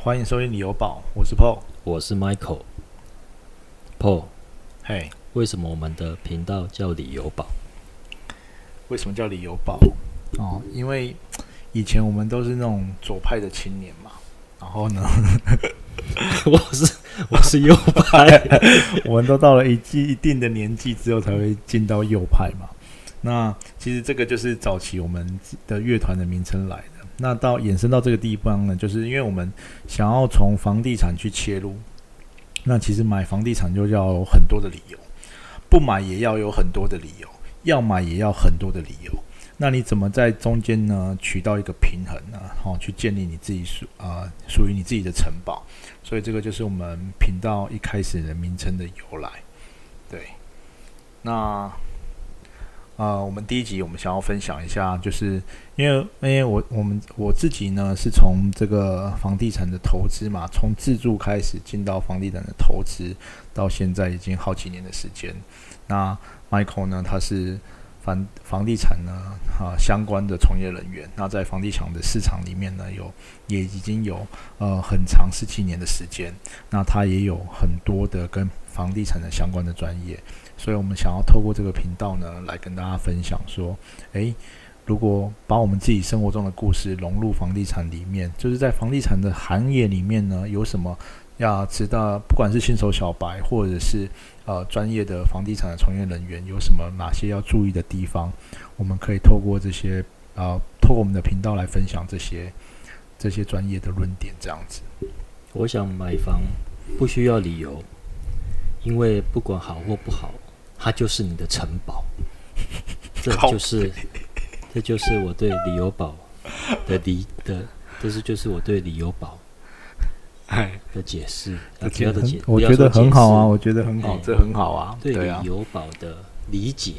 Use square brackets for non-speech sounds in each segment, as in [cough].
欢迎收听旅游宝，我是 Paul。我是 Michael。Paul，嘿，为什么我们的频道叫旅游宝？为什么叫旅游宝？哦，因为以前我们都是那种左派的青年嘛，然后呢，[laughs] 我是我是右派，[laughs] 我们都到了一季一定的年纪之后才会进到右派嘛。那其实这个就是早期我们的乐团的名称来的。那到衍生到这个地方呢，就是因为我们想要从房地产去切入，那其实买房地产就要有很多的理由，不买也要有很多的理由，要买也要很多的理由。那你怎么在中间呢取到一个平衡呢？好，去建立你自己属啊属于你自己的城堡。所以这个就是我们频道一开始的名称的由来。对，那。呃，我们第一集我们想要分享一下，就是因为因为我我们我自己呢是从这个房地产的投资嘛，从自住开始进到房地产的投资，到现在已经好几年的时间。那 Michael 呢，他是房房地产呢啊相关的从业人员，那在房地产的市场里面呢，有也已经有呃很长十几年的时间，那他也有很多的跟房地产的相关的专业。所以我们想要透过这个频道呢，来跟大家分享说，诶，如果把我们自己生活中的故事融入房地产里面，就是在房地产的行业里面呢，有什么要知道？不管是新手小白，或者是呃专业的房地产的从业人员，有什么哪些要注意的地方？我们可以透过这些呃，透过我们的频道来分享这些这些专业的论点，这样子。我想买房不需要理由，因为不管好或不好。它就是你的城堡，[laughs] 这就是，这就是我对李友宝的理的，这是就是我对李友宝哎的解释，主要的解，我觉得很好啊，我觉得很好，这很好啊，对李友宝的理解。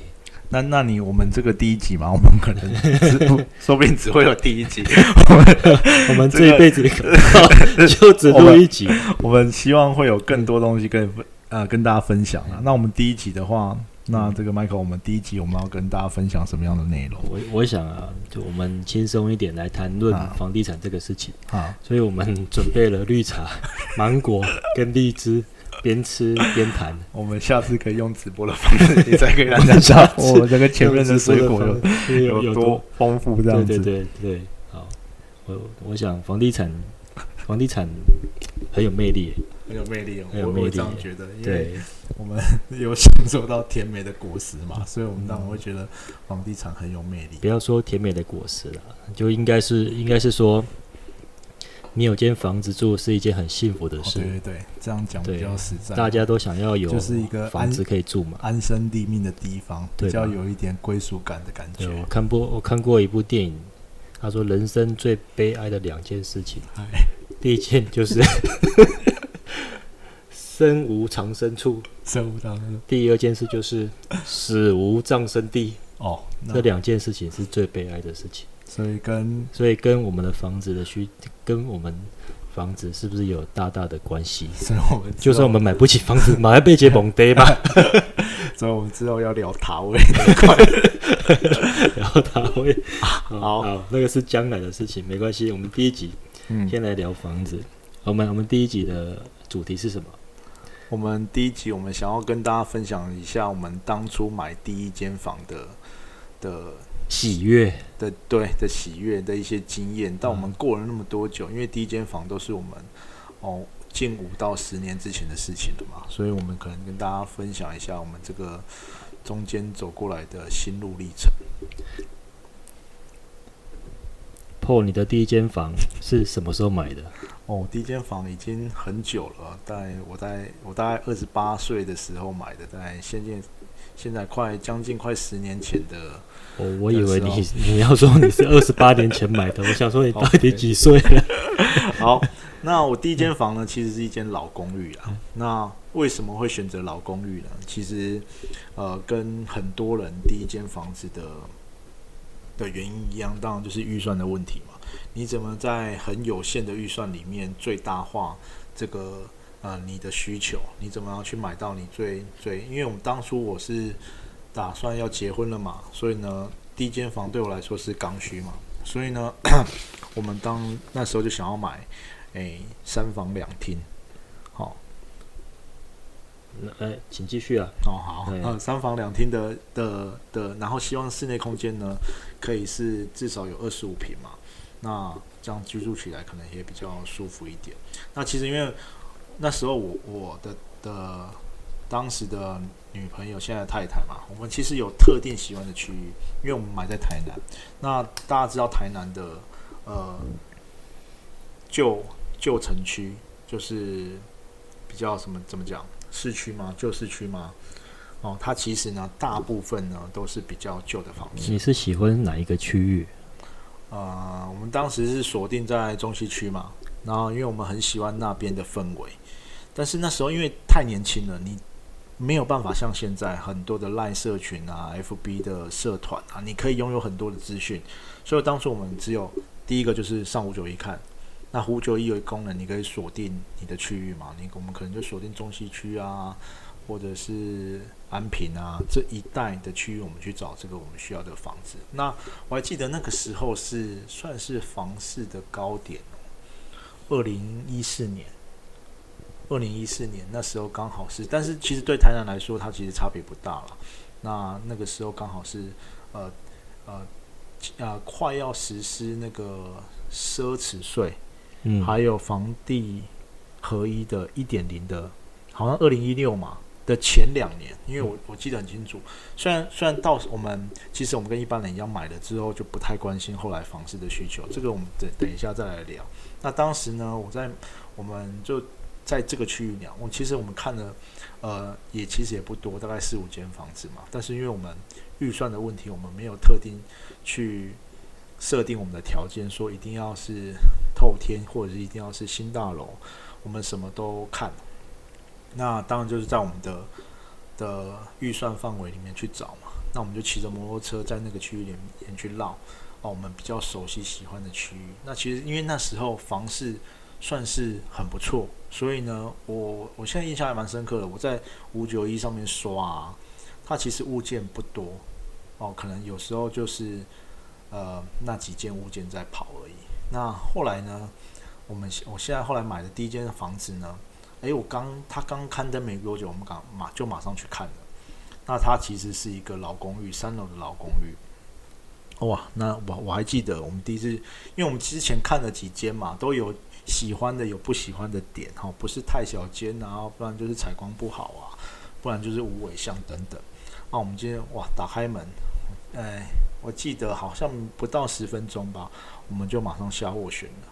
那那你我们这个第一集嘛，我们可能 [laughs] 说不定只会有第一集，[laughs] 我们这一辈子就只录一集，我们希望会有更多东西跟分。呃，跟大家分享了。那我们第一集的话，那这个 Michael，我们第一集我们要跟大家分享什么样的内容？我我想啊，就我们轻松一点来谈论房地产这个事情啊。所以我们准备了绿茶、芒果跟荔枝，边吃边谈。[laughs] 我们下次可以用直播的方式，你再给大家讲 [laughs] 我这个前面的水果有有多丰富，这样子。对对对，好。我我想房地产，房地产很有魅力。很有魅力，我会这样觉得，因为我们有享受到甜美的果实嘛，[laughs] 所以我们当然会觉得房地产很有魅力。不要说甜美的果实了，就应该是应该是说，你有间房子住是一件很幸福的事。对对对，这样讲比较实在。大家都想要有，就是一个房子可以住嘛，安身立命的地方，比较有一点归属感的感觉。我看过我看过一部电影，他说人生最悲哀的两件事情，第一件就是。[laughs] 身无长生处，身无长生。第二件事就是死无葬身地。哦，这两件事情是最悲哀的事情。所以跟所以跟我们的房子的需，跟我们房子是不是有大大的关系？所以我们就算我们买不起房子，买被接蒙爹吧。[laughs] 所以我们之后要聊塔位 [laughs] 聊塔位。好，好，那个是将来的事情，没关系。我们第一集先来聊房子。我们我们第一集的主题是什么？我们第一集，我们想要跟大家分享一下我们当初买第一间房的的喜悦的对的喜悦的一些经验。但我们过了那么多久，因为第一间房都是我们哦近五到十年之前的事情了嘛，所以我们可能跟大家分享一下我们这个中间走过来的心路历程。破，你的第一间房是什么时候买的？哦，第一间房已经很久了，在我在我大概二十八岁的时候买的，在现在现在快将近快十年前的。哦，我以为你你要说你是二十八年前买的，我想说你到底几岁了？[laughs] 好，那我第一间房呢，其实是一间老公寓啊。那为什么会选择老公寓呢？其实呃，跟很多人第一间房子的的原因一样，当然就是预算的问题嘛。你怎么在很有限的预算里面最大化这个呃你的需求？你怎么样去买到你最最？因为我们当初我是打算要结婚了嘛，所以呢，第一间房对我来说是刚需嘛，所以呢，[coughs] 我们当那时候就想要买诶三房两厅，哎，请继续啊。哦好，对呃三房两厅的的的，然后希望室内空间呢可以是至少有二十五平嘛，那这样居住起来可能也比较舒服一点。那其实因为那时候我我的的当时的女朋友，现在的太太嘛，我们其实有特定喜欢的区域，因为我们买在台南。那大家知道台南的呃旧旧城区，就是比较什么怎么讲，市区吗？旧市区吗？哦，它其实呢，大部分呢都是比较旧的房子。你是喜欢哪一个区域？呃，我们当时是锁定在中西区嘛，然后因为我们很喜欢那边的氛围，但是那时候因为太年轻了，你没有办法像现在很多的赖社群啊、FB 的社团啊，你可以拥有很多的资讯，所以当初我们只有第一个就是上五九一看，那五九一有功能，你可以锁定你的区域嘛，你我们可能就锁定中西区啊，或者是安平啊这一带的区域，我们去找这个我们需要的房子。那我还记得那个时候是算是房市的高点，二零一四年，二零一四年那时候刚好是，但是其实对台南来说，它其实差别不大了。那那个时候刚好是呃呃呃快要实施那个奢侈税，嗯，还有房地合一的一点零的，好像二零一六嘛的前两年，因为我我记得很清楚。虽然虽然到我们其实我们跟一般人一样买了之后就不太关心后来房市的需求，这个我们等等一下再来聊。那当时呢，我在我们就在这个区域聊，我其实我们看了，呃，也其实也不多，大概四五间房子嘛。但是因为我们预算的问题，我们没有特定去设定我们的条件，说一定要是透天或者是一定要是新大楼，我们什么都看。那当然就是在我们的的预算范围里面去找嘛。那我们就骑着摩托车在那个区域里面去绕，哦，我们比较熟悉喜欢的区域。那其实因为那时候房市算是很不错，所以呢，我我现在印象还蛮深刻的。我在五九一上面刷、它其实物件不多哦，可能有时候就是呃那几件物件在跑而已。那后来呢，我们我现在后来买的第一间房子呢，诶，我刚他刚刊登没多久，我们刚马就马上去看了。那它其实是一个老公寓，三楼的老公寓。哇，那我我还记得我们第一次，因为我们之前看了几间嘛，都有喜欢的，有不喜欢的点哈，不是太小间啊，不然就是采光不好啊，不然就是无尾巷等等。那我们今天哇，打开门，哎，我记得好像不到十分钟吧，我们就马上下斡旋了。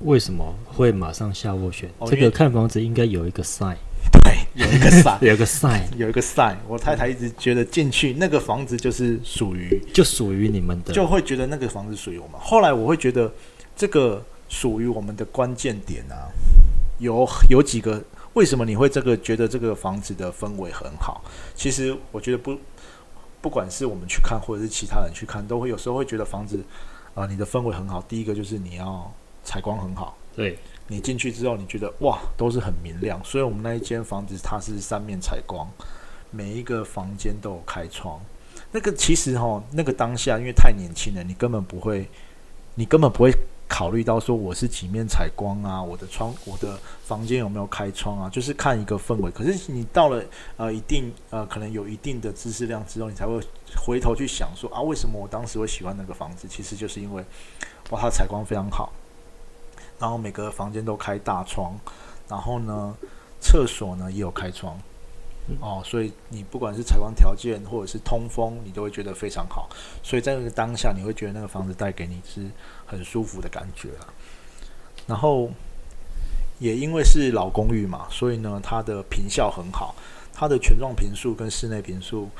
为什么会马上下斡旋？哦这个看房子应该有一个 sign，对，有一个 [laughs] sign，，有一个 sign 有一个 sign，我太太一直觉得进去那个房子就是属于，就属于你们的。就会觉得那个房子属于我们。后来我会觉得这个属于我们的关键点啊，有有几个。为什么你会这个觉得这个房子的氛围很好？其实我觉得不，不管是我们去看，或者是其他人去看，都会有时候会觉得房子啊、你的氛围很好。第一个就是你要采光很好，对，你进去之后，你觉得哇，都是很明亮。所以我们那一间房子它是三面采光，每一个房间都有开窗。那个其实哈，那个当下因为太年轻了，你根本不会，你根本不会考虑到说我是几面采光啊，我的窗，我的房间有没有开窗啊，就是看一个氛围。可是你到了呃一定呃可能有一定的知识量之后，你才会回头去想说啊，为什么我当时会喜欢那个房子？其实就是因为哇，它采光非常好。然后每个房间都开大窗，然后呢，厕所呢也有开窗，哦，所以你不管是采光条件或者是通风，你都会觉得非常好。所以在那个当下，你会觉得那个房子带给你是很舒服的感觉啦。然后也因为是老公寓嘛，所以呢，它的坪效很好，它的全幢坪数跟室内坪数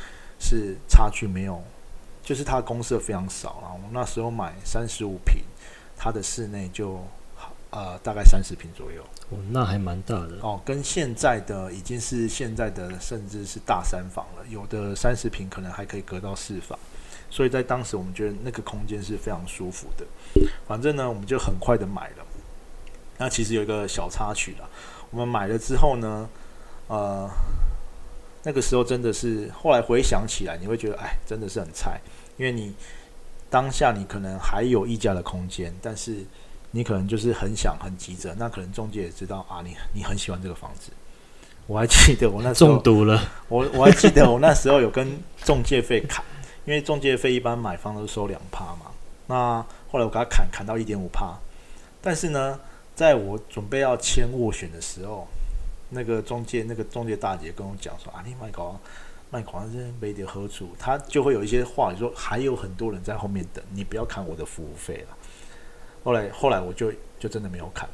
是差距没有，就是它公设非常少啦。我那时候买三十五平，它的室内就呃大概三十平左右。哦，那还蛮大的。哦，跟现在的已经是现在的甚至是大三房了，有的三十平可能还可以隔到四房，所以在当时我们觉得那个空间是非常舒服的。反正呢，我们就很快的买了。那其实有一个小插曲啦，我们买了之后呢，呃，那个时候真的是后来回想起来，你会觉得哎，真的是很菜，因为你当下你可能还有溢价的空间，但是你可能就是很想很急着，那可能中介也知道啊，你你很喜欢这个房子。我还记得我那时候中毒了，我我还记得我那时候有跟中介费砍，因为中介费一般买方都收两趴嘛。那后来我给他砍砍到一点五趴，但是呢，在我准备要签斡旋的时候，那个中介那个中介大姐跟我讲说啊，你卖搞卖房子没得喝处，他就会有一些话说还有很多人在后面等，你不要砍我的服务费了。后来后来我就就真的没有砍，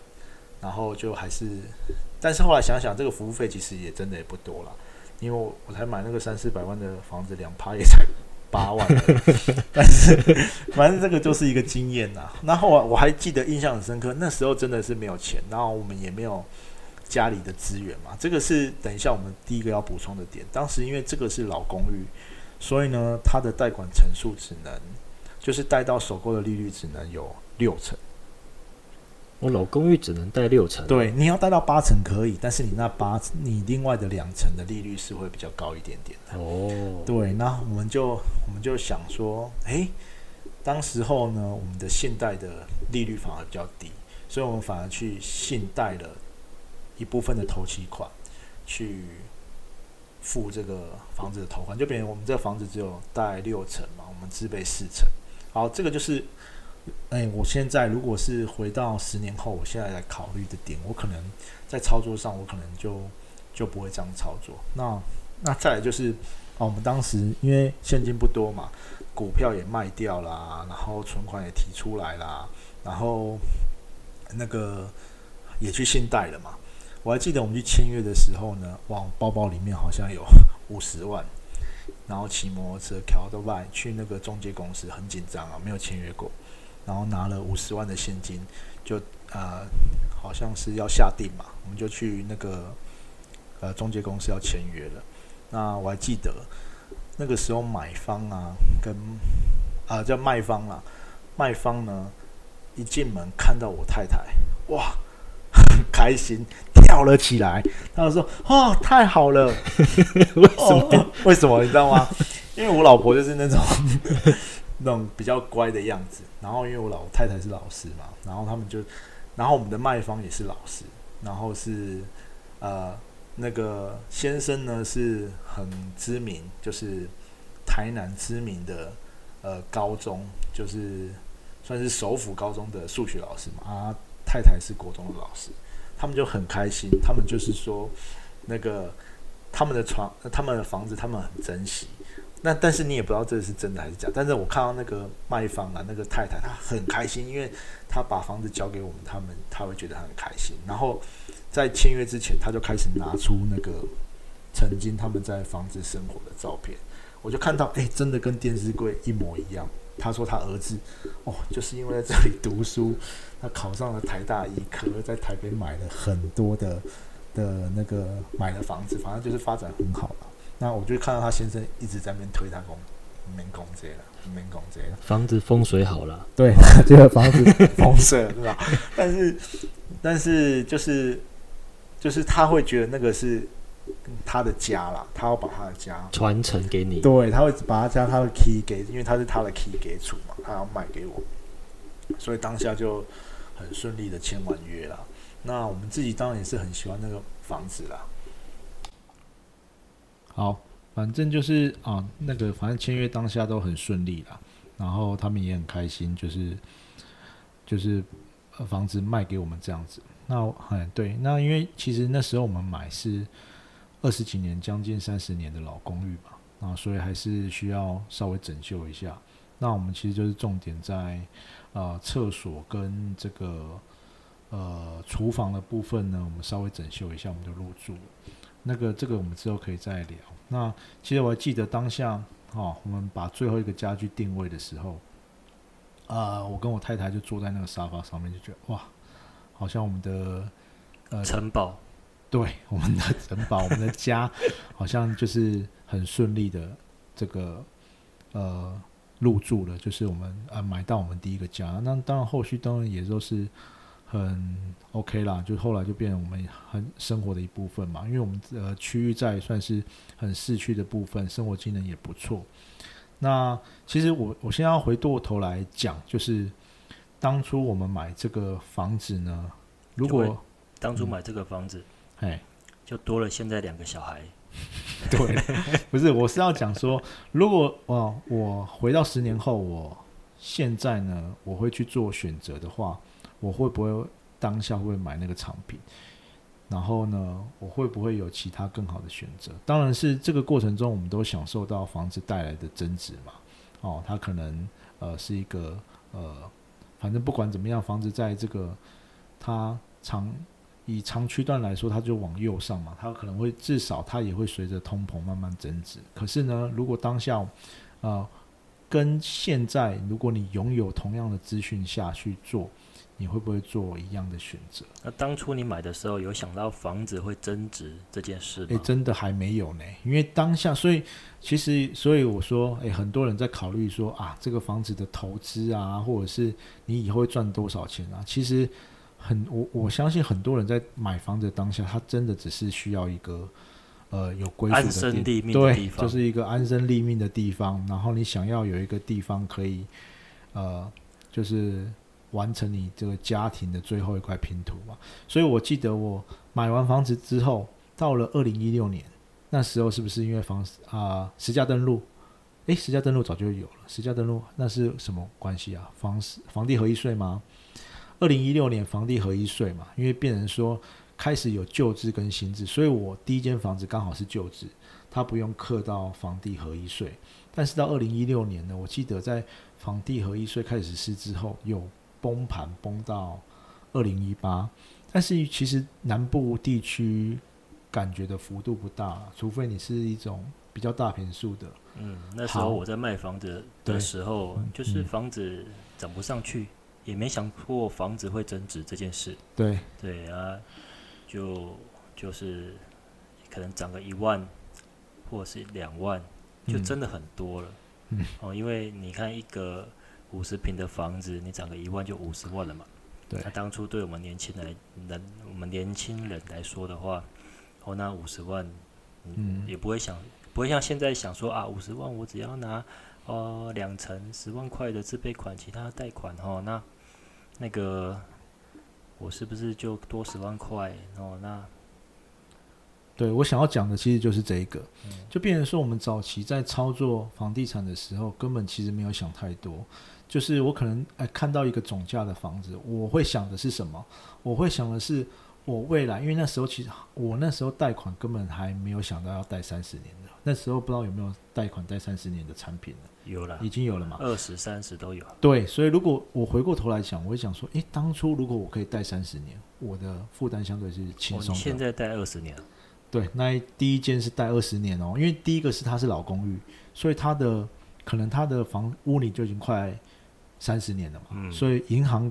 然后就还是。但是后来想想，这个服务费其实也真的也不多了，因为我我才买那个三四百万的房子，两趴也才八万。[laughs] 但是反正这个就是一个经验呐。然后我还记得印象很深刻，那时候真的是没有钱，然后我们也没有家里的资源嘛。这个是等一下我们第一个要补充的点。当时因为这个是老公寓，所以呢，它的贷款成数只能就是贷到首购的利率只能有六成。我老公寓只能贷六成，对，你要贷到八成可以，但是你那八，你另外的两成的利率是会比较高一点点的。哦，对，那我们就我们就想说，诶，当时候呢，我们的信贷的利率反而比较低，所以我们反而去信贷了一部分的头期款，去付这个房子的头款，就比如我们这个房子只有贷六成嘛，我们自备四成。好，这个就是。哎，我现在如果是回到十年后，我现在来考虑的点，我可能在操作上，我可能就就不会这样操作。那那再来就是，哦，我们当时因为现金不多嘛，股票也卖掉啦，然后存款也提出来啦，然后那个也去信贷了嘛。我还记得我们去签约的时候呢，哇，包包里面好像有五十万，然后骑摩托车调到外去那个中介公司，很紧张啊，没有签约过。然后拿了五十万的现金，就呃，好像是要下定嘛，我们就去那个呃中介公司要签约了。那我还记得那个时候买方啊，跟啊叫卖方啊，卖方呢一进门看到我太太，哇，很 [laughs] 开心跳了起来，他就说：“哦，太好了！[laughs] ”为什么？为什么？你知道吗？因为我老婆就是那种。那种比较乖的样子，然后因为我老太太是老师嘛，然后他们就，然后我们的卖方也是老师，然后是呃那个先生呢是很知名，就是台南知名的呃高中，就是算是首府高中的数学老师嘛，啊太太是国中的老师，他们就很开心，他们就是说那个他们的床，他们的房子，他们很珍惜。那但是你也不知道这是真的还是假，但是我看到那个卖方啊，那个太太她很开心，因为她把房子交给我们，他们她会觉得很开心。然后在签约之前，他就开始拿出那个曾经他们在房子生活的照片，我就看到，哎，真的跟电视柜一模一样。他说他儿子哦，就是因为在这里读书，他考上了台大医科，在台北买了很多的的那个买了房子，反正就是发展很好了。那我就看到他先生一直在那边推他工，没工这了，没工这了。房子风水好了，对，这个房子风水了，是吧？但是，但是就是就是他会觉得那个是他的家啦，他要把他的家传承给你。对，他会把他家他的 key 给，因为他是他的 key 给主嘛，他要卖给我，所以当下就很顺利的签完约了。那我们自己当然也是很喜欢那个房子啦。好，反正就是啊，那个反正签约当下都很顺利啦，然后他们也很开心，就是就是房子卖给我们这样子。那哎对，那因为其实那时候我们买是二十几年，将近三十年的老公寓嘛，啊，所以还是需要稍微整修一下。那我们其实就是重点在呃厕所跟这个呃厨房的部分呢，我们稍微整修一下，我们就入住。那个这个我们之后可以再聊。那其实我还记得当下，哦，我们把最后一个家具定位的时候，啊，我跟我太太就坐在那个沙发上面，就觉得哇，好像我们的呃城堡，对，[laughs] 我们的城堡，我们的家，[laughs] 好像就是很顺利的这个呃入住了，就是我们啊买到我们第一个家。那当然后续当然也都是。很 OK 啦，就后来就变成我们很生活的一部分嘛，因为我们呃区域在算是很市区的部分，生活机能也不错。那其实我我现在要回过头来讲，就是当初我们买这个房子呢，如果当初买这个房子，哎，就多了现在两个小孩。对，不是，我是要讲说，如果哦，我回到十年后，我现在呢，我会去做选择的话，我会不会当下会买那个产品？然后呢，我会不会有其他更好的选择？当然是这个过程中，我们都享受到房子带来的增值嘛。哦，它可能呃是一个呃，反正不管怎么样，房子在这个它长以长区段来说，它就往右上嘛，它可能会至少它也会随着通膨慢慢增值。可是呢，如果当下呃跟现在，如果你拥有同样的资讯下去做，你会不会做一样的选择？那当初你买的时候，有想到房子会增值这件事诶，吗？真的还没有呢，因为当下，所以其实，所以我说，诶，很多人在考虑说啊，这个房子的投资啊，或者是你以后会赚多少钱啊？其实很，我我相信很多人在买房子当下，他真的只是需要一个呃有归属的地身立命的对，地方，就是一个安身立命的地方。然后你想要有一个地方可以呃，就是完成你这个家庭的最后一块拼图嘛。所以我记得我买完房子之后，到了二零一六年，那时候是不是因为房啊、实价登录？诶，实价登录早就有了。实价登录那是什么关系啊？房房地合一税吗？二零一六年房地合一税嘛，因为变成说开始有旧制跟新制，所以我第一间房子刚好是旧制，它不用课到房地合一税。但是到二零一六年呢，我记得在房地合一税开始实施之后，有崩盘崩到二零一八，但是其实南部地区感觉的幅度不大，除非你是一种比较大平数的。嗯，那时候我在卖房子的时候嗯，就是嗯房子涨不上去，也没想过房子会增值这件事。对，对啊，就就是可能涨个一万，或者是两万，就嗯真的很多了。嗯哦，因为你看一个五十平的房子，你涨个一万就五十万了嘛。对那当初对我们年轻人人，我们年轻人来说的话，哦，那五十万，嗯嗯，也不会想，不会像现在想说啊，五十万我只要拿哦两成十万块的自备款，其他贷款哦，那那个我是不是就多十万块哦？那对我想要讲的其实就是这一个，嗯就变成说我们早期在操作房地产的时候，根本其实没有想太多。就是我可能哎看到一个总价的房子，我会想的是什么？我会想的是我未来，因为那时候其实我那时候贷款根本还没有想到要贷三十年的，那时候不知道有没有贷款贷三十年的产品呢？有了已经有了嘛？二十三十都有，对，所以如果我回过头来想，我会想说，诶，当初如果我可以贷三十年，我的负担相对是轻哦，松现在贷二十年，对，那第一间是贷二十年哦，因为第一个是它是老公寓，所以它的可能它的房屋里就已经快三十年了嘛，嗯所以银行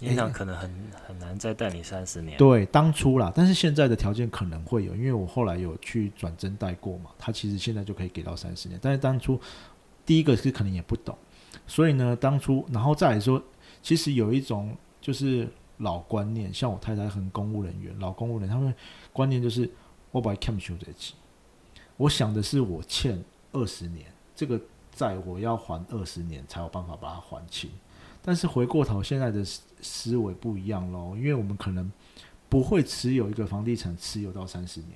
银行可能很很难再贷你三十年。对当初啦，但是现在的条件可能会有，因为我后来有去转增贷过嘛，他其实现在就可以给到三十年，但是当初第一个是可能也不懂，所以呢，当初然后再来说，其实有一种就是老观念，像我太太很公务人员，老公务人员他们观念就是我把 cam 修这起，我想的是我欠二十年，这个债我要还二十年才有办法把它还清。但是回过头，现在的思维不一样喽，因为我们可能不会持有一个房地产持有到三十年，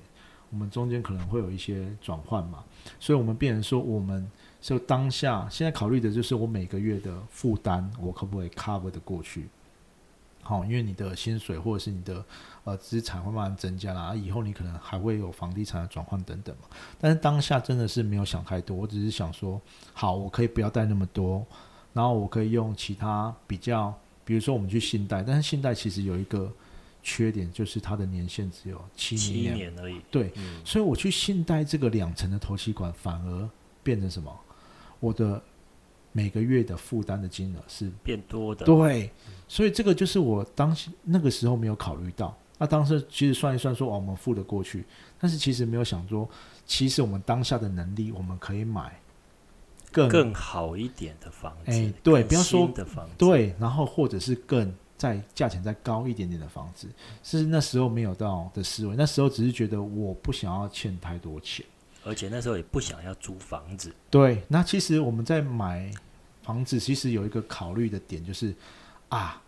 我们中间可能会有一些转换嘛，所以我们变成说，我们就当下现在考虑的就是我每个月的负担，我可不可以 cover 的过去？好，因为你的薪水或者是你的呃资产会慢慢增加啦，啊以后你可能还会有房地产的转换等等嘛。但是当下真的是没有想太多，我只是想说，好，我可以不要贷那么多，然后我可以用其他比较，比如说我们去信贷，但是信贷其实有一个缺点，就是它的年限只有七七年。而已。对，嗯，所以我去信贷这个两层的投期款，反而变成什么？我的每个月的负担的金额是变多的。对，所以这个就是我当时那个时候没有考虑到。那当时其实算一算说，哦，我们付得过去，但是其实没有想说，其实我们当下的能力，我们可以买更更好一点的房子，哎对不要说的房子，对，然后或者是更再价钱再高一点点的房子，是那时候没有到的思维。那时候只是觉得我不想要欠太多钱。而且那时候也不想要租房子，对，那其实我们在买房子，其实有一个考虑的点就是，啊，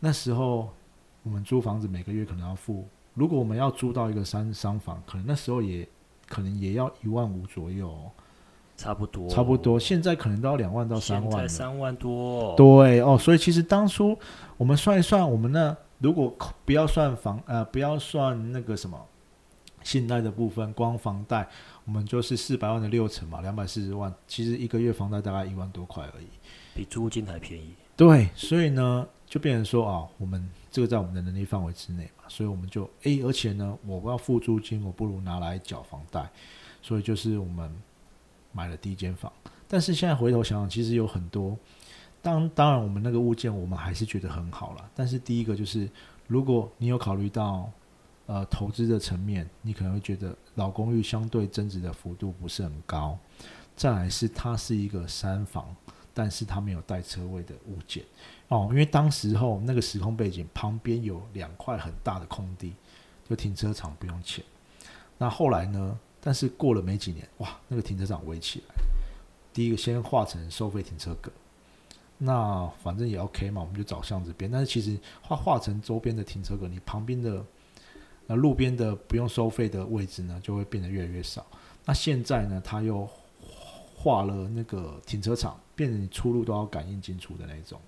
那时候我们租房子每个月可能要付，如果我们要租到一个三商房，可能那时候也可能也要一万五左右哦，差不多，差不多。现在可能都要两万到三万了。三万多。对哦，所以其实当初我们算一算，我们那如果不要算房呃，不要算那个什么信贷的部分，光房贷我们就是四百万的六成嘛，两百四十万，其实一个月房贷大概一万多块而已，比租金还便宜。对，所以呢，就变成说啊，我们这个在我们的能力范围之内嘛，所以我们就诶，而且呢，我要付租金，我不如拿来缴房贷，所以就是我们买了第一间房。但是现在回头想想，其实有很多，当当然我们那个物件我们还是觉得很好了。但是第一个就是，如果你有考虑到呃投资的层面，你可能会觉得老公寓相对增值的幅度不是很高。再来是它是一个三房。但是它没有带车位的物件哦，因为当时候那个时空背景旁边有两块很大的空地，就停车场不用钱。那后来呢？但是过了没几年，哇，那个停车场围起来，第一个先划成收费停车格，那反正也 OK 嘛，我们就找巷子边。但是其实划划成周边的停车格，你旁边的那路边的不用收费的位置呢，就会变得越来越少。那现在呢，他又划了那个停车场。变成你出入都要感应进出的那种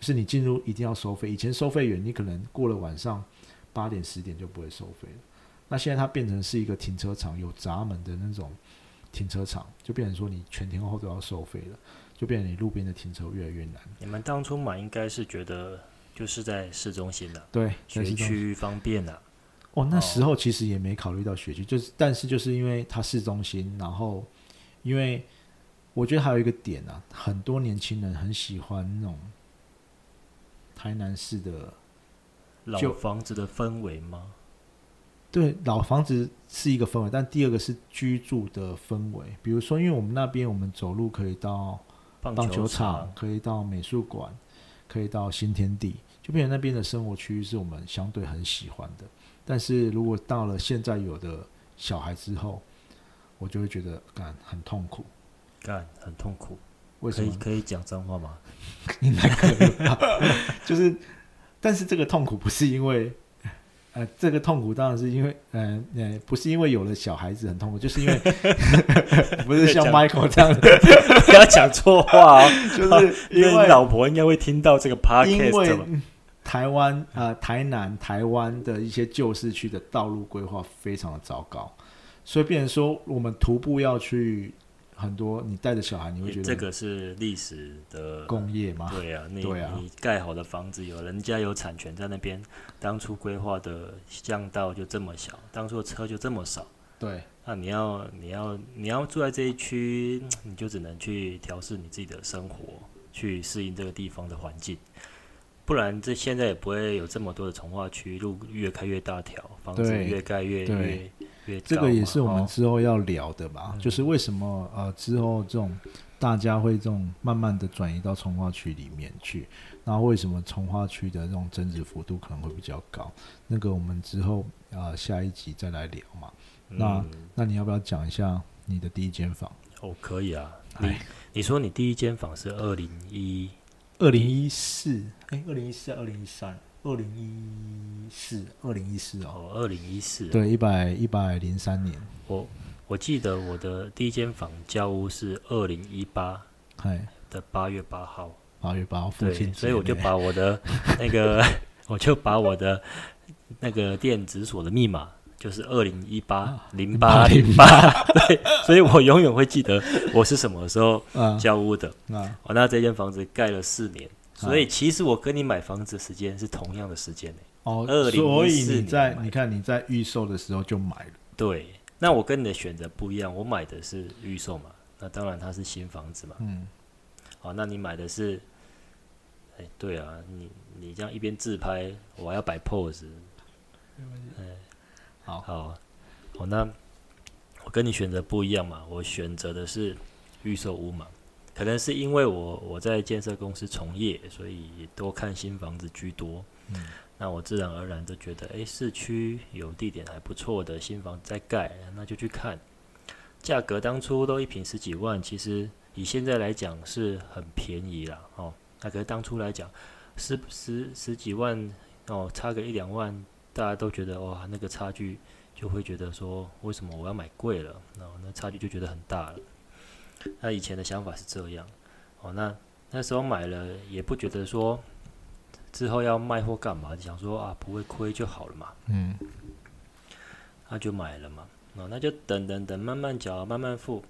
就是你进入一定要收费。以前收费员，你可能过了晚上八点十点就不会收费了。那现在它变成是一个停车场，有闸门的那种停车场，就变成说你全天候都要收费了，就变成你路边的停车越来越难。你们当初买应该是觉得就是在市中心的，对，学区方便的。哦，那时候其实也没考虑到学区，就是但是就是因为它市中心，然后因为。我觉得还有一个点啊，很多年轻人很喜欢那种台南市的老房子的氛围吗？对，老房子是一个氛围，但第二个是居住的氛围。比如说，因为我们那边我们走路可以到棒球场，可以到美术馆，可以到新天地，就变成那边的生活区域是我们相对很喜欢的。但是如果到了现在有的小孩之后，我就会觉得感很痛苦。干很痛苦，可以可以讲脏话吗？[laughs] 应该可以，[laughs] 就是，但是这个痛苦不是因为，呃，这个痛苦当然是因为，呃，呃，不是因为有了小孩子很痛苦，就是因为 [laughs] 不是像 Michael 这样的，不要讲错话哦，就是因为老婆应该会听到这个 podcast，台湾啊，台南、台湾的一些旧市区的道路规划非常的糟糕，所以变成说我们徒步要去。很多你带着小孩，你会觉得这个是历史的工业吗？对啊，你你盖好的房子，有人家有产权在那边，当初规划的巷道就这么小，当初的车就这么少。对，那你要你要你要住在这一区，你就只能去调试你自己的生活，去适应这个地方的环境。不然，这现在也不会有这么多的从化区，路越开越大条，房子越盖越越越这个也是我们之后要聊的吧？就是为什么呃之后这种大家会这种慢慢的转移到从化区里面去？那为什么从化区的这种增值幅度可能会比较高？那个我们之后啊下一集再来聊嘛。那那你要不要讲一下你的第一间房？哦，可以啊。你你说你第一间房是二零一。二零一四，哎，二零一四，二零一三，二零一四，二零一四哦，二零一四，对，一百一百零三年。我我记得我的第一间房交屋是二零一八，哎的八月八号，八月八号父亲所以我就把我的那个，[laughs] 我就把我的那个电子锁的密码。就是二零一八零八零八，[laughs] 对，所以我永远会记得我是什么时候交屋的。啊，那这间房子盖了四年，所以其实我跟你买房子时间是同样的时间哦，二零一四你在你看你在预售的时候就买了。对，那我跟你的选择不一样，我买的是预售嘛，那当然它是新房子嘛。嗯。好，那你买的是？哎，对啊，你你这样一边自拍，我还要摆 pose。哎。好好，好，那我跟你选择不一样嘛？我选择的是预售屋嘛？可能是因为我我在建设公司从业，所以多看新房子居多。嗯，那我自然而然就觉得，哎，市区有地点还不错的新房在盖，那就去看。价格当初都一平十几万，其实以现在来讲是很便宜了哦。那可是当初来讲，十十十几万哦，差个一两万，大家都觉得哇，那个差距就会觉得说，为什么我要买贵了？然后那差距就觉得很大了。那以前的想法是这样，哦，那那时候买了也不觉得说之后要卖或干嘛，想说啊不会亏就好了嘛。嗯，那就买了嘛，哦，那就等等等，慢慢缴，慢慢付，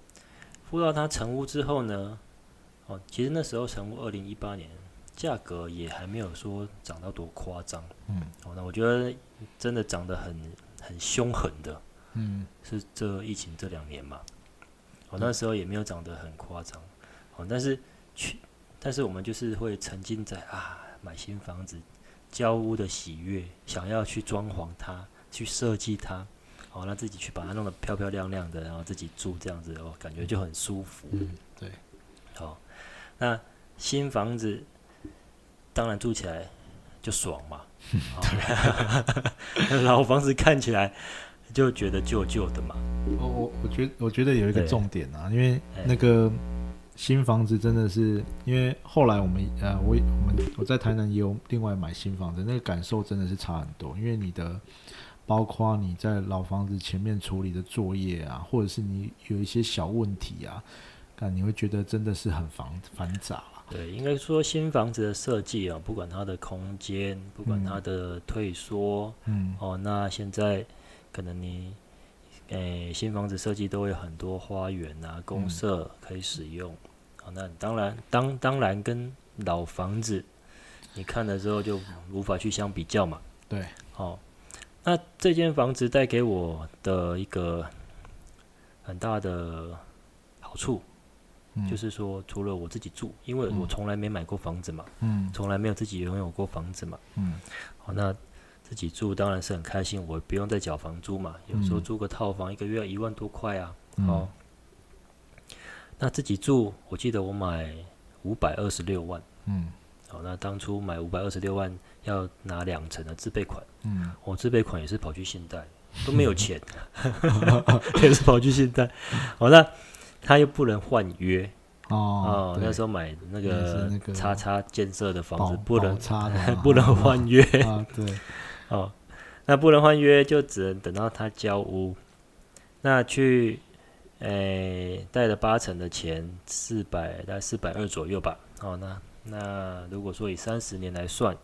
付到它成屋之后呢，哦，其实那时候成屋二零一八年价格也还没有说涨到多夸张，嗯，哦，那我觉得真的涨得很很凶狠的，嗯，是这疫情这两年嘛，哦，那时候也没有涨得很夸张，哦，但是去，但是我们就是会沉浸在啊买新房子交屋的喜悦，想要去装潢它，去设计它。哦，那自己去把它弄得漂漂亮亮的，然后自己住这样子哦，感觉就很舒服。嗯，对。好，那新房子当然住起来就爽嘛。[laughs] [laughs] 老房子看起来就觉得旧旧的嘛。我我我觉得我觉得有一个重点啊，因为那个新房子真的是，因为后来我们呃，我我们我在台南也有另外买新房子，那个感受真的是差很多，因为你的。包括你在老房子前面处理的作业啊，或者是你有一些小问题啊，但你会觉得真的是很繁繁杂。对，应该说新房子的设计啊，不管它的空间，不管它的退缩，嗯，哦，那现在可能你，诶，新房子设计都有很多花园啊、公社可以使用。哦，那当然，当当然跟老房子你看的时候就无法去相比较嘛。对，哦。那这间房子带给我的一个很大的好处，就是说，除了我自己住，因为我从来没买过房子嘛，嗯，从来没有自己拥有过房子嘛，嗯，好，那自己住当然是很开心，我不用再缴房租嘛，有时候租个套房一个月要一万多块啊，哦，那自己住，我记得我买五百二十六万，嗯。好，那当初买五百二十六万要拿两成的自备款，嗯，我自备款也是跑去信贷，都没有钱，[laughs] [laughs] 也是跑去信贷。好，那他又不能换约。哦，那时候买那个叉叉建设的房子不能叉 [laughs] 不能换约。[laughs] 啊，对，[laughs] 哦，那不能换约就只能等到他交屋，那去诶贷了八成的钱，四百大概四百二左右吧，哦，那。那如果说以三十年来算，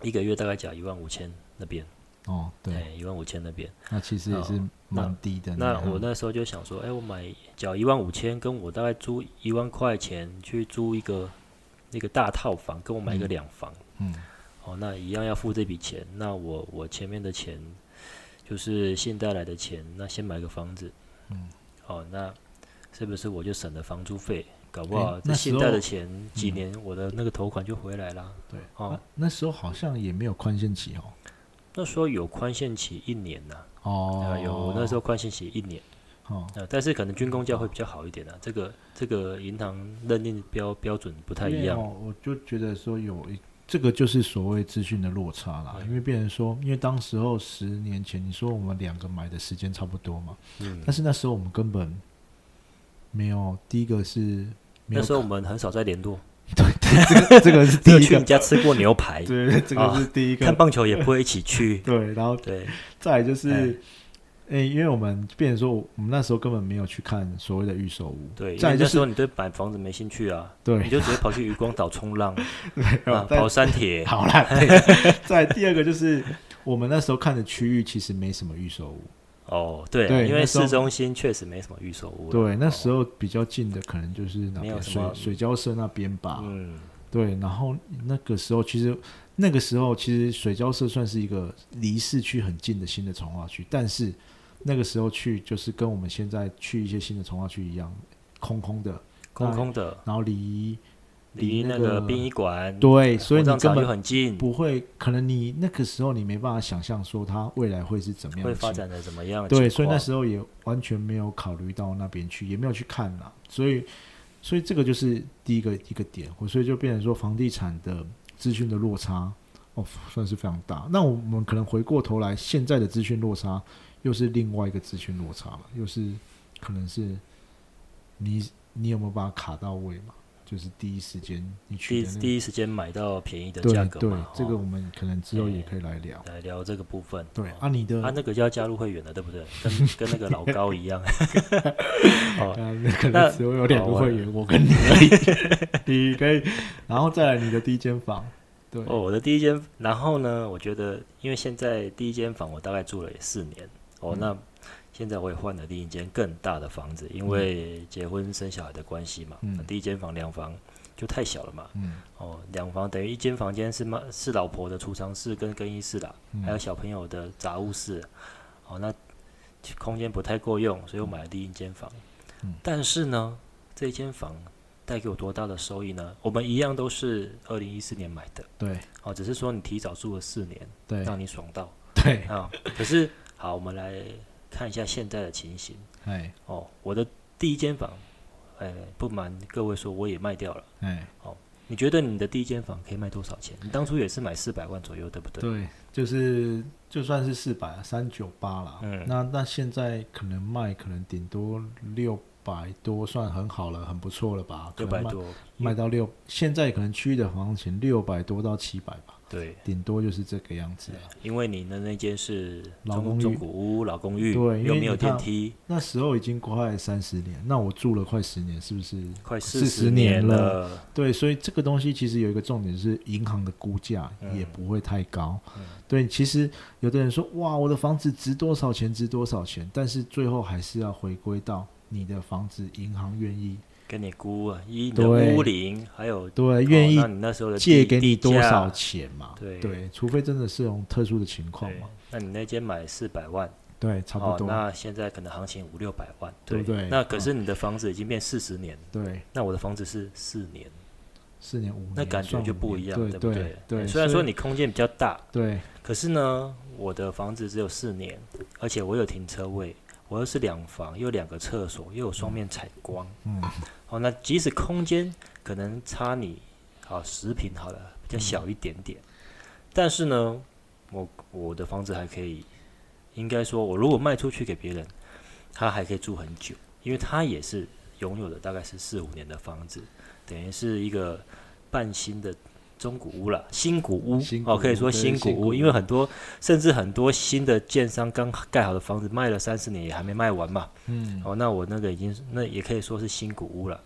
一个月大概缴一万五千那边哦，对，一万五千那边，那其实也是蛮低的。那我那时候就想说，哎，我买缴一万五千，跟我大概租一万块钱去租一个那个大套房，跟我买一个两房，嗯，哦，那一样要付这笔钱。那我我前面的钱就是信贷来的钱，那先买个房子，嗯，哦，那是不是我就省了房租费？搞不好这信贷的钱几年，我的那个头款就回来了。对，哦，那时候好像也没有宽限期哦。那时候有宽限期一年呐。哦，有那时候宽限期一年。哦，但是可能军工教会比较好一点啊。这个这个银行认定标标准不太一样。我就觉得说有一这个就是所谓资讯的落差啦。因为别人说，因为当时候十年前你说我们两个买的时间差不多嘛。嗯。但是那时候我们根本没有第一个是。那时候我们很少在联络，[laughs] 对，这个这个是 [laughs] 第一个。去你家吃过牛排，对，这个是第一个。看棒球也不会一起去，[laughs] 对，然后对，再就是，哎，因为我们变成说，我们那时候根本没有去看所谓的预售屋，对，再就是说你对买房子没兴趣啊，对，你就直接跑去渔光岛冲浪，啊，跑山铁，好啦，再第二个就是我们那时候看的区域其实没什么预售屋。哦，对，因为市中心确实没什么预售屋。对，那时候比较近的可能就是那边水水交社那边吧。嗯，对。然后那个时候其实那个时候其实水交社算是一个离市区很近的新的从化区，但是那个时候去就是跟我们现在去一些新的从化区一样，空空的，空空的，然后离。离那个殡仪馆对，所以你根本很近，不会可能你那个时候你没办法想象说它未来会是怎么样，会发展的怎么样？对，所以那时候也完全没有考虑到那边去，也没有去看啦。所以，所以这个就是第一个一个点，所以就变成说房地产的资讯的落差哦，算是非常大。那我们可能回过头来，现在的资讯落差又是另外一个资讯落差了，又是可能是你你有没有把它卡到位嘛？就是第一时间你去第一时间买到便宜的对对价格嘛，，这个哦我们可能之后也可以来聊。来聊这个部分。对哦啊，你的啊，那个就要加入会员了，对不对？跟 [laughs] 跟那个老高一样。[laughs] 哦，啊，那可能只有有两个会员，我跟你 [laughs] 而已。你可以，然后再来你的第一间房，对，哦，我的第一间，然后呢，我觉得因为现在第一间房我大概住了也四年，哦，嗯那现在我也换了另一间更大的房子，因为结婚生小孩的关系嘛，嗯。第一间房两房就太小了嘛，嗯。哦，两房等于一间房间是妈是老婆的储藏室跟更衣室啦，嗯。还有小朋友的杂物室，哦，那空间不太够用，所以我买了第一间房。嗯。但是呢，这一间房带给我多大的收益呢？我们一样都是二零一四年买的，对。哦，只是说你提早住了四年，对。让你爽到。对，啊。可是好，我们来看一下现在的情形哎哦。我的第一间房，哎，不瞒各位说，我也卖掉了。哎，哦你觉得你的第一间房可以卖多少钱？你当初也是买四百万左右，对不对？对，就是就算是四百三九八了，嗯那那现在可能卖可能顶多六百多，算很好了，很不错了吧？六百多，卖到六，现在可能区域的行情六百多到七百吧，对。顶多就是这个样子啊。因为你的那间是中老公寓中古屋、老公寓，对又没有电梯，那时候已经快三十年，那我住了快十年，是不是？快40十年了。对，所以这个东西其实有一个重点是，银行的估价嗯也不会太高。嗯对，其实有的人说，哇，我的房子值多少钱，值多少钱，但是最后还是要回归到你的房子，银行愿意跟你估啊，以你的对。屋龄还有对愿意你那时候的借给你多少钱嘛？对。对除非真的是用特殊的情况嘛。，那你那间买四百万，对，差不多。哦，那现在可能行情五六百万，对。不对？那可是你的房子已经变四十年，对，那我的房子是四年，四年五年，那感觉就不一样，年对不对？对，虽然说你空间比较大，对。可是呢，我的房子只有四年，而且我有停车位，我又是两房，又有两个厕所，又有双面采光。嗯。好，那即使空间可能差你好十平好了，比较小一点点，但是呢，我我的房子还可以，应该说，我如果卖出去给别人，他还可以住很久，因为他也是拥有的大概是四五年的房子，等于是一个半新的中古屋了，新古屋哦，新古屋可以说新古屋，因为很多甚至很多新的建商刚盖好的房子卖了三十年也还没卖完嘛，嗯哦，那我那个已经那也可以说是新古屋了。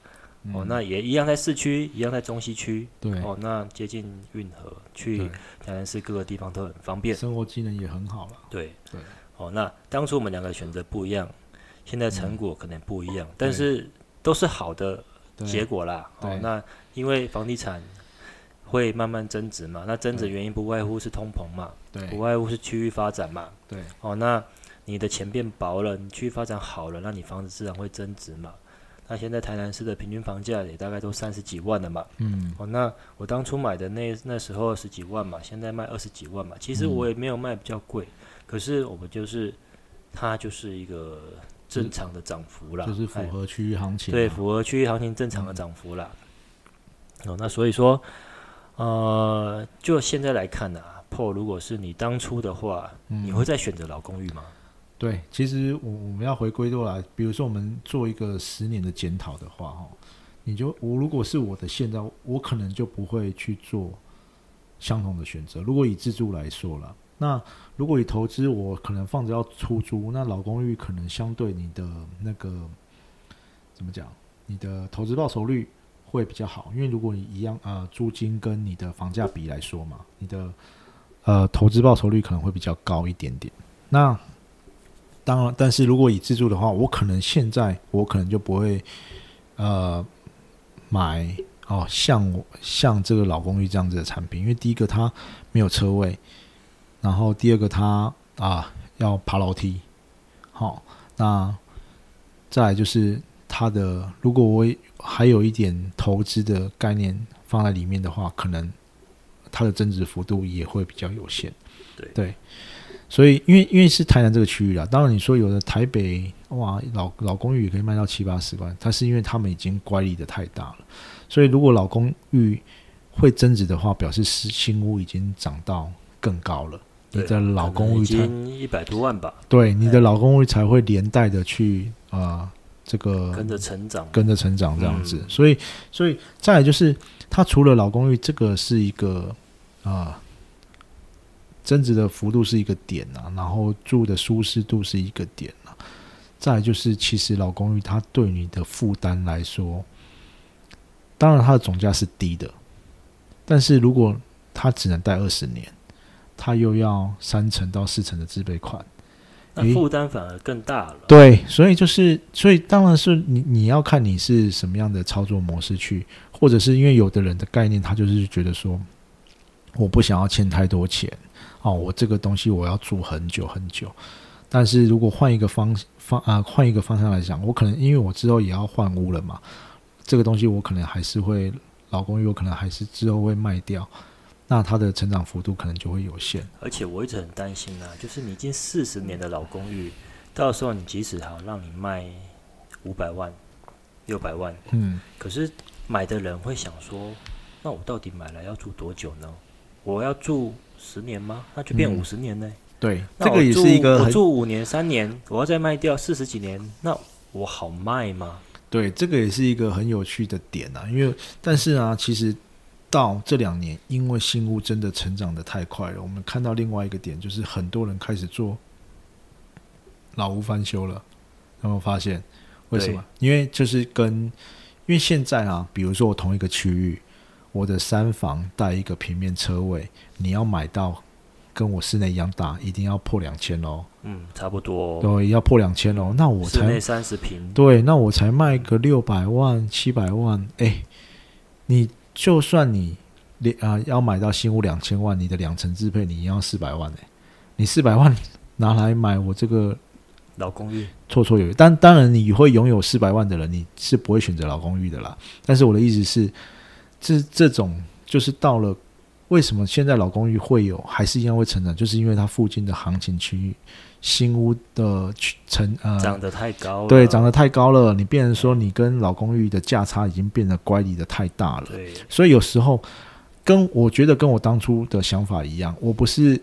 哦，嗯那也一样在市区，一样在中西区。对哦，那接近运河，去对台南市各个地方都很方便。生活技能也很好了。对对。哦，那当初我们两个选择不一样，现在成果可能不一样，对但是都是好的结果啦。哦，那因为房地产会慢慢增值嘛，那增值原因不外乎是通膨嘛，对不外乎是区域发展嘛。对哦，那你的钱变薄了，你区域发展好了，那你房子自然会增值嘛。那现在台南市的平均房价也大概都三十几万了嘛。嗯哦，那我当初买的那那时候十几万嘛，现在卖二十几万嘛。其实嗯我也没有卖比较贵，可是我们就是它就是一个正常的涨幅啦，就是符哎合区域行情嘛。对符合区域行情正常的涨幅啦。哦，那所以说，呃，就现在来看呢、啊、，Paul，如果是你当初的话，嗯你会再选择老公寓吗？对，其实我我们要回归过来，比如说我们做一个十年的检讨的话，哈，你就我如果是我的现在，我可能就不会去做相同的选择。如果以自住来说了，那如果以投资，我可能放着要出租，那老公寓可能相对你的那个怎么讲，你的投资报酬率会比较好，因为如果你一样呃租金跟你的房价比来说嘛，你的呃投资报酬率可能会比较高一点点。那当然，但是如果以自住的话，我可能现在我可能就不会呃买哦像我像这个老公寓这样子的产品，因为第一个它没有车位，然后第二个它啊要爬楼梯，好、那再来就是它的，如果我还有一点投资的概念放在里面的话，可能它的增值幅度也会比较有限。对对，所以因为因为是台南这个区域啦，当然你说有的台北哇老老公寓也可以卖到七八十万，它是因为他们已经乖离的太大了，所以如果老公寓会增值的话，表示是新屋已经涨到更高了。你的老公寓才经一百多万吧。对你的老公寓才会连带的去呃这个跟着成长，跟着成长这样子。嗯所以，所以再来就是，它除了老公寓，这个是一个啊。增值的幅度是一个点啊，然后住的舒适度是一个点啊，再来就是，其实老公寓它对你的负担来说，当然它的总价是低的，但是如果它只能贷二十年，它又要三成到四成的自备款，那负担反而更大了。对，所以就是，所以当然是你你要看你是什么样的操作模式去，或者是因为有的人的概念，他就是觉得说，我不想要欠太多钱哦，我这个东西我要住很久很久。但是如果换一个方方啊，换一个方向来讲，我可能因为我之后也要换屋了嘛，这个东西我可能还是会老公寓，我可能还是之后会卖掉，那它的成长幅度可能就会有限。而且我一直很担心啊，就是你已经四十年的老公寓，到时候你即使好让你卖五百万、六百万，嗯，可是买的人会想说，那我到底买来要住多久呢？我要住十年吗？那就变嗯五十年呢、对，这个也是一个我住五年、三年，我要再卖掉四十几年，那我好卖吗？对，这个也是一个很有趣的点啊，因为但是啊，其实到这两年，因为新屋真的成长的太快了，我们看到另外一个点，就是很多人开始做老屋翻修了，有没有发现？为什么？因为就是跟因为现在啊，比如说我同一个区域，我的三房带一个平面车位，你要买到跟我室内一样大，一定要破两千哦，嗯，差不多、哦。对，要破两千哦，那我才室内三十平，对，那我才卖个六百万、七百万，哎，你就算你两啊要买到新屋两千万，你的两成自配你要四百万哎，你四百万拿来买我这个老公寓，绰绰有余。但当然你会拥有四百万的人，你是不会选择老公寓的啦。但是我的意思是，这这种就是到了为什么现在老公寓会有还是一样会成长，就是因为它附近的行情区域新屋的成呃长得太高了。对，长得太高了，你变成说你跟老公寓的价差已经变得乖离的太大了，对，所以有时候跟我觉得跟我当初的想法一样，我不是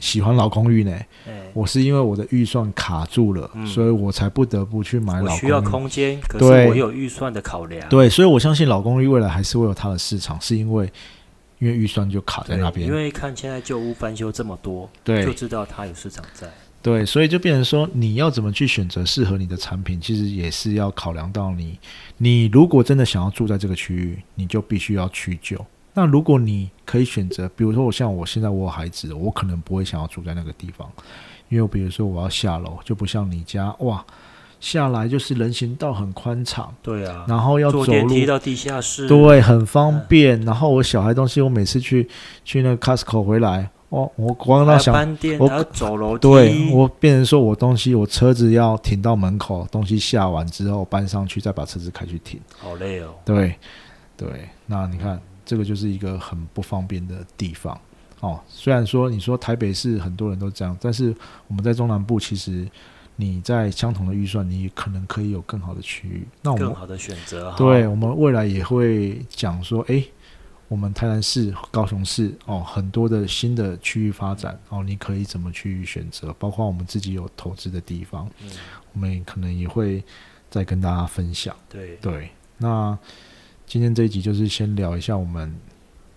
喜欢老公寓呢，哎，我是因为我的预算卡住了，嗯所以我才不得不去买老我需要。空间，可是我有预算的考量。对，所以我相信老公寓未来还是会有它的市场，是因为因为预算就卡在，那边因。为看现在旧屋翻修这么多，对就知道它有市场在。对，所以就变成说，你要怎么去选择适合你的产品，其实也是要考量到你，你如果真的想要住在这个区域，你就必须要去就。那如果你可以选择，比如说我像我现在我有孩子，我可能不会想要住在那个地方，因为比如说我要下楼，就不像你家哇，下来就是人行道很宽敞，对啊，然后要坐走路电梯到地下室，对，很方便。然后我小孩东西，我每次去去那个 Costco 回来，哦，我光还要要想我走楼梯。对我变成说我东西，我车子要停到门口，东西下完之后搬上去，再把车子开去停。好累哦。对，对，那你看这个就是一个很不方便的地方哦。虽然说你说台北市很多人都这样，但是我们在中南部其实你在相同的预算，你可能可以有更好的区域。那我们更好的选择哈。对，我们未来也会讲说，诶，我们台南市、高雄市哦，很多的新的区域发展哦，你可以怎么去选择？包括我们自己有投资的地方，嗯，我们可能也会再跟大家分享。对，对，那今天这一集就是先聊一下我们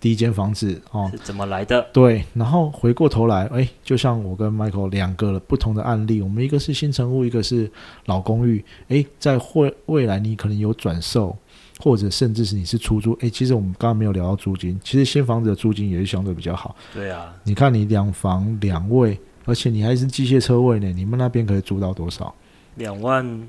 第一间房子哦，是怎么来的？对，然后回过头来，哎，就像我跟 Michael 两个不同的案例，我们一个是新城屋，一个是老公寓。哎，在未未来你可能有转售，或者甚至是你是出租。哎，其实我们刚刚没有聊到租金，其实新房子的租金也是相对比较好。对啊，你看你两房两卫，而且你还是机械车位呢，你们那边可以租到多少？两万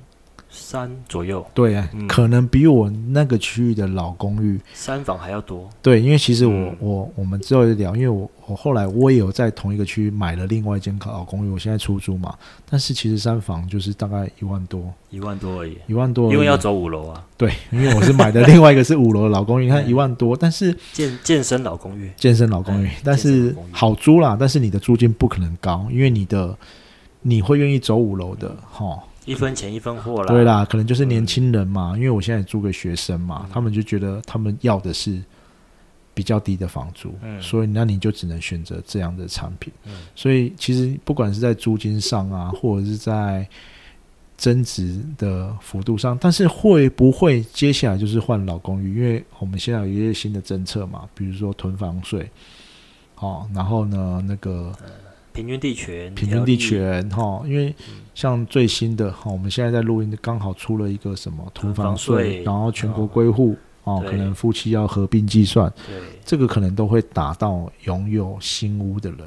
三左右，对啊，嗯。可能比我那个区域的老公寓。三房还要多。对，因为其实我、嗯。我我们之后也聊，因为我我后来我也有在同一个区买了另外一间老公寓，我现在出租嘛，但是其实三房就是大概一万多，一万多而已，一万多，因为要走五楼啊，对，因为我是买的另外一个是五楼的老公寓，你看嗯一万多，但是健健身老公寓，健身老公寓嗯，但是好租啦，但是你的租金不可能高，因为你的你会愿意走五楼的，哈，一分钱一分货啦。对啦，可能就是年轻人嘛，因为我现在也租给学生嘛，嗯他们就觉得他们要的是比较低的房租，嗯所以那你就只能选择这样的产品。嗯所以其实不管是在租金上啊，或者是在增值的幅度上，但是会不会接下来就是换老公寓？因为我们现在有一些新的政策嘛，比如说囤房税，哦，然后呢那个平均地权，平均地权哈，因为像最新的哈，我们现在在录音刚好出了一个什么囤房税，然后全国归户哦，可能夫妻要合并计算，对，这个可能都会打到拥有新屋的人。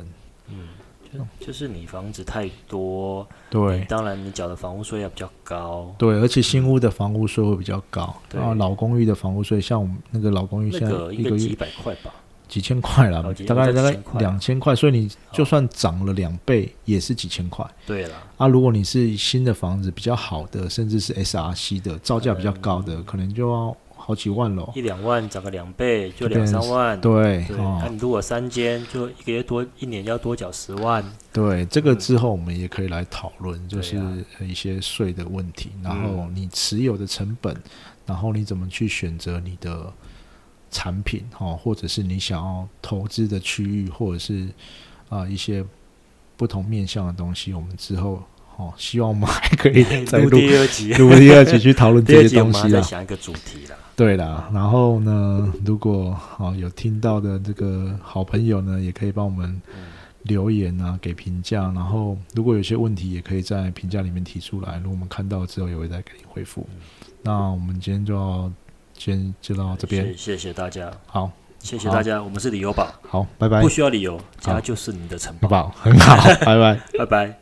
就是你房子太多，对，当然你缴的房屋税要比较高，对，而且新屋的房屋税会比较高，然后，老公寓的房屋税，像我们那个老公寓，现在一个月几百块吧，几千块了，大概大概两千块，所以你就算涨了两倍，也是几千块。对了，啊，如果你是新的房子比较好的，甚至是 SRC 的，造价比较高的，可能就要。好几万喽，一两万涨个两倍就两三万。对，那你如果三间，就一个月多一年要多缴十万。对，这个之后我们也可以来讨论，就是一些税的问题，然后你持有的成本，然后你怎么去选择你的产品，哈，或者是你想要投资的区域，或者是啊一些不同面向的东西，我们之后。哦，希望我们还可以再录第二集，录第二集去讨论这些东西啊。想一个主题啦。对啦，然后呢，如果哦有听到的这个好朋友呢，也可以帮我们留言啊，给评价。然后如果有些问题，也可以在评价里面提出来，如果我们看到之后，也会再给你回复。那我们今天就要先就到这边，谢谢大家。好，谢谢大家。我们是理由宝，好，拜拜。不需要理由，家就是你的城堡，很好，拜拜，[laughs] 拜拜。